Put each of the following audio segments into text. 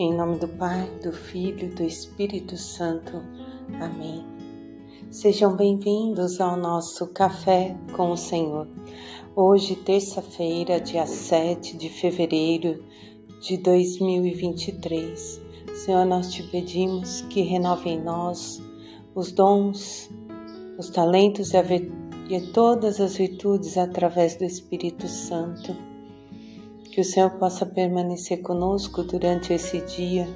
Em nome do Pai, do Filho e do Espírito Santo. Amém. Sejam bem-vindos ao nosso Café com o Senhor. Hoje, terça-feira, dia 7 de fevereiro de 2023. Senhor, nós te pedimos que renove em nós os dons, os talentos e, e todas as virtudes através do Espírito Santo que o Senhor possa permanecer conosco durante esse dia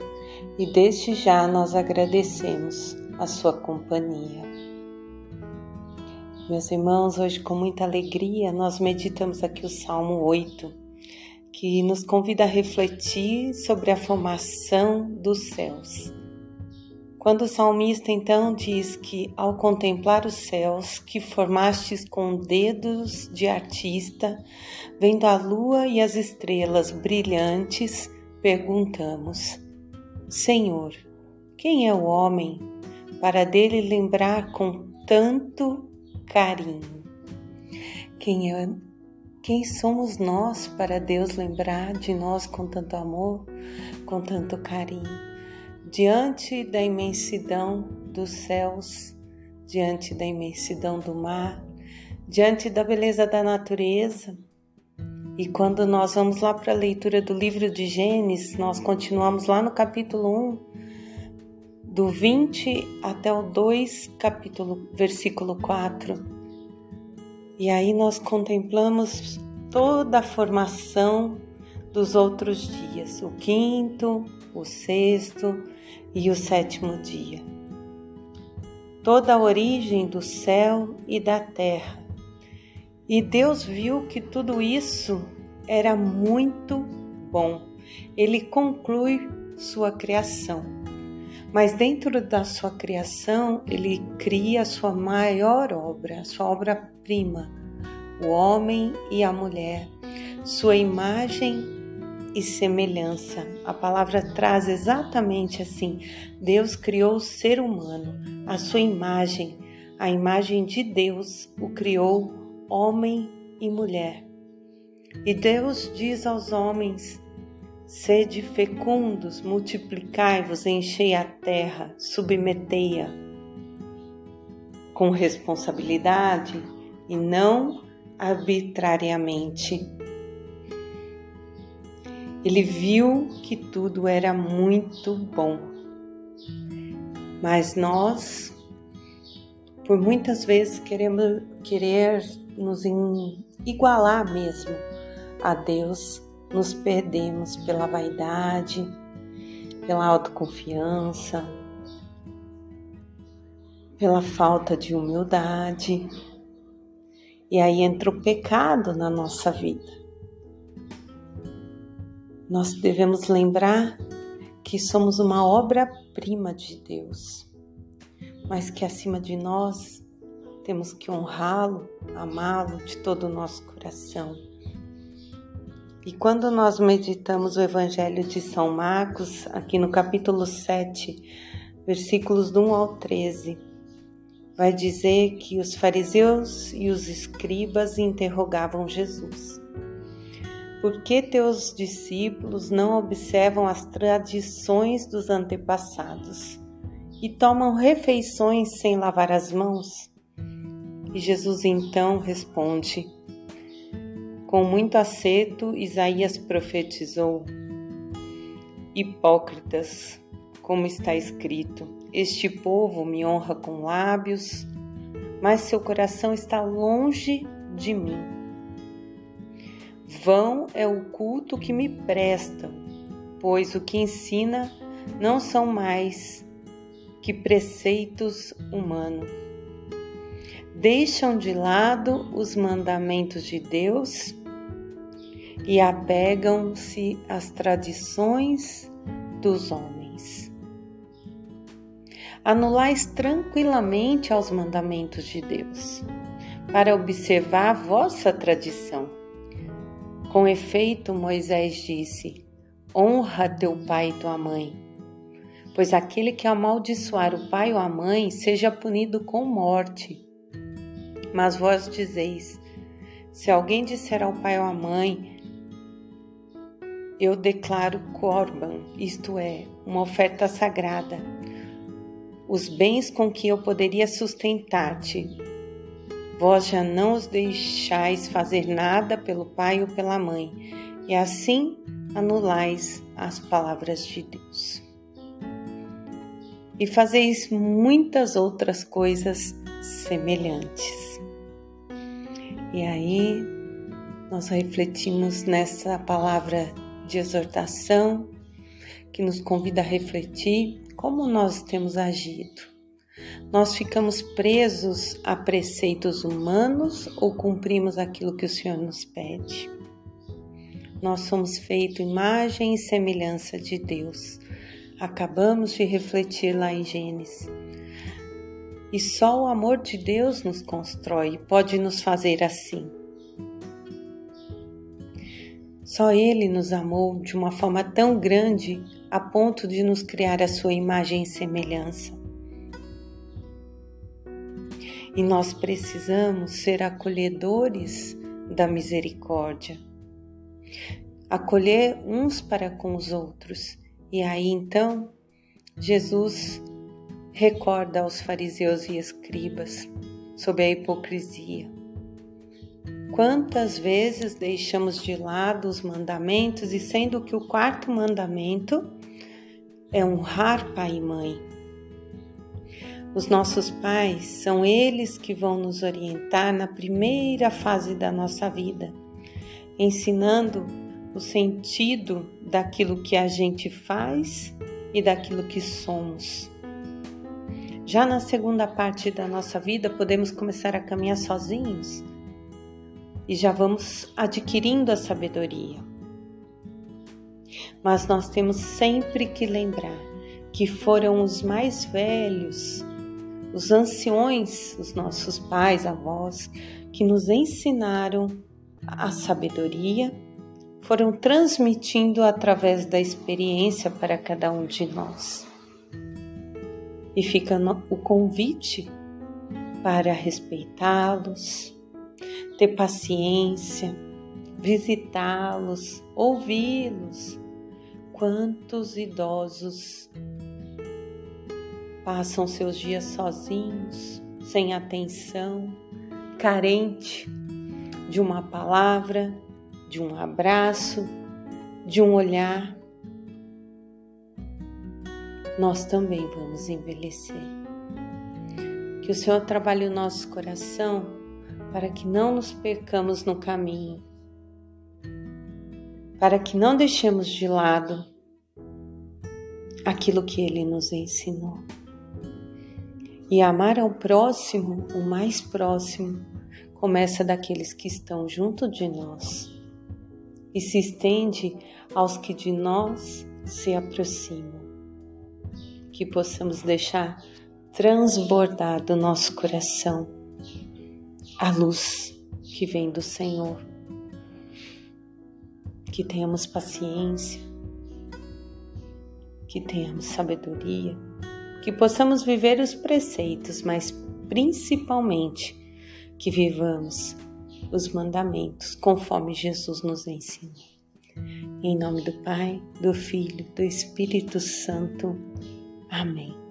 e desde já nós agradecemos a sua companhia. Meus irmãos, hoje com muita alegria nós meditamos aqui o Salmo 8, que nos convida a refletir sobre a formação dos céus. Quando o salmista então diz que, ao contemplar os céus que formastes com dedos de artista, vendo a lua e as estrelas brilhantes, perguntamos: Senhor, quem é o homem para dele lembrar com tanto carinho? Quem é quem somos nós para Deus lembrar de nós com tanto amor, com tanto carinho? Diante da imensidão dos céus, diante da imensidão do mar, diante da beleza da natureza. E quando nós vamos lá para a leitura do livro de Gênesis, nós continuamos lá no capítulo 1, do 20 até o 2, capítulo, versículo 4. E aí nós contemplamos toda a formação dos outros dias, o quinto, o sexto e o sétimo dia. Toda a origem do céu e da terra. E Deus viu que tudo isso era muito bom. Ele conclui sua criação. Mas dentro da sua criação, ele cria a sua maior obra, a sua obra-prima, o homem e a mulher, sua imagem e semelhança. A palavra traz exatamente assim: Deus criou o ser humano, a sua imagem, a imagem de Deus o criou homem e mulher. E Deus diz aos homens: Sede fecundos, multiplicai-vos, enchei a terra, submetei-a com responsabilidade e não arbitrariamente. Ele viu que tudo era muito bom. Mas nós, por muitas vezes, queremos querer nos igualar mesmo a Deus, nos perdemos pela vaidade, pela autoconfiança, pela falta de humildade. E aí entra o pecado na nossa vida nós devemos lembrar que somos uma obra-prima de Deus, mas que acima de nós temos que honrá-lo, amá-lo de todo o nosso coração. E quando nós meditamos o Evangelho de São Marcos, aqui no capítulo 7, versículos do 1 ao 13, vai dizer que os fariseus e os escribas interrogavam Jesus. Por que teus discípulos não observam as tradições dos antepassados e tomam refeições sem lavar as mãos? E Jesus então responde: Com muito acerto, Isaías profetizou: Hipócritas, como está escrito: Este povo me honra com lábios, mas seu coração está longe de mim Vão é o culto que me prestam, pois o que ensina não são mais que preceitos humanos. Deixam de lado os mandamentos de Deus e apegam-se às tradições dos homens. Anulais tranquilamente aos mandamentos de Deus, para observar a vossa tradição com efeito, Moisés disse: Honra teu pai e tua mãe, pois aquele que amaldiçoar o pai ou a mãe seja punido com morte. Mas vós dizeis: Se alguém disser ao pai ou à mãe, eu declaro Corban, isto é, uma oferta sagrada, os bens com que eu poderia sustentar-te. Vós já não os deixais fazer nada pelo pai ou pela mãe, e assim anulais as palavras de Deus. E fazeis muitas outras coisas semelhantes. E aí nós refletimos nessa palavra de exortação que nos convida a refletir como nós temos agido. Nós ficamos presos a preceitos humanos ou cumprimos aquilo que o Senhor nos pede? Nós somos feitos imagem e semelhança de Deus. Acabamos de refletir lá em Gênesis. E só o amor de Deus nos constrói, pode nos fazer assim. Só Ele nos amou de uma forma tão grande a ponto de nos criar a sua imagem e semelhança. E nós precisamos ser acolhedores da misericórdia acolher uns para com os outros. E aí então, Jesus recorda aos fariseus e escribas sobre a hipocrisia. Quantas vezes deixamos de lado os mandamentos e sendo que o quarto mandamento é honrar pai e mãe. Os nossos pais são eles que vão nos orientar na primeira fase da nossa vida ensinando o sentido daquilo que a gente faz e daquilo que somos. Já na segunda parte da nossa vida, podemos começar a caminhar sozinhos e já vamos adquirindo a sabedoria. Mas nós temos sempre que lembrar que foram os mais velhos, os anciões, os nossos pais, avós, que nos ensinaram a sabedoria, foram transmitindo através da experiência para cada um de nós. E fica o convite para respeitá-los, ter paciência, visitá-los, ouvi-los. Quantos idosos passam seus dias sozinhos, sem atenção, carente de uma palavra, de um abraço, de um olhar, nós também vamos envelhecer. Que o Senhor trabalhe o nosso coração para que não nos percamos no caminho, para que não deixemos de lado aquilo que Ele nos ensinou. E amar ao próximo, o mais próximo, começa daqueles que estão junto de nós e se estende aos que de nós se aproximam. Que possamos deixar transbordar do nosso coração a luz que vem do Senhor. Que tenhamos paciência, que tenhamos sabedoria, que possamos viver os preceitos, mas principalmente que vivamos os mandamentos conforme Jesus nos ensina. Em nome do Pai, do Filho, do Espírito Santo. Amém.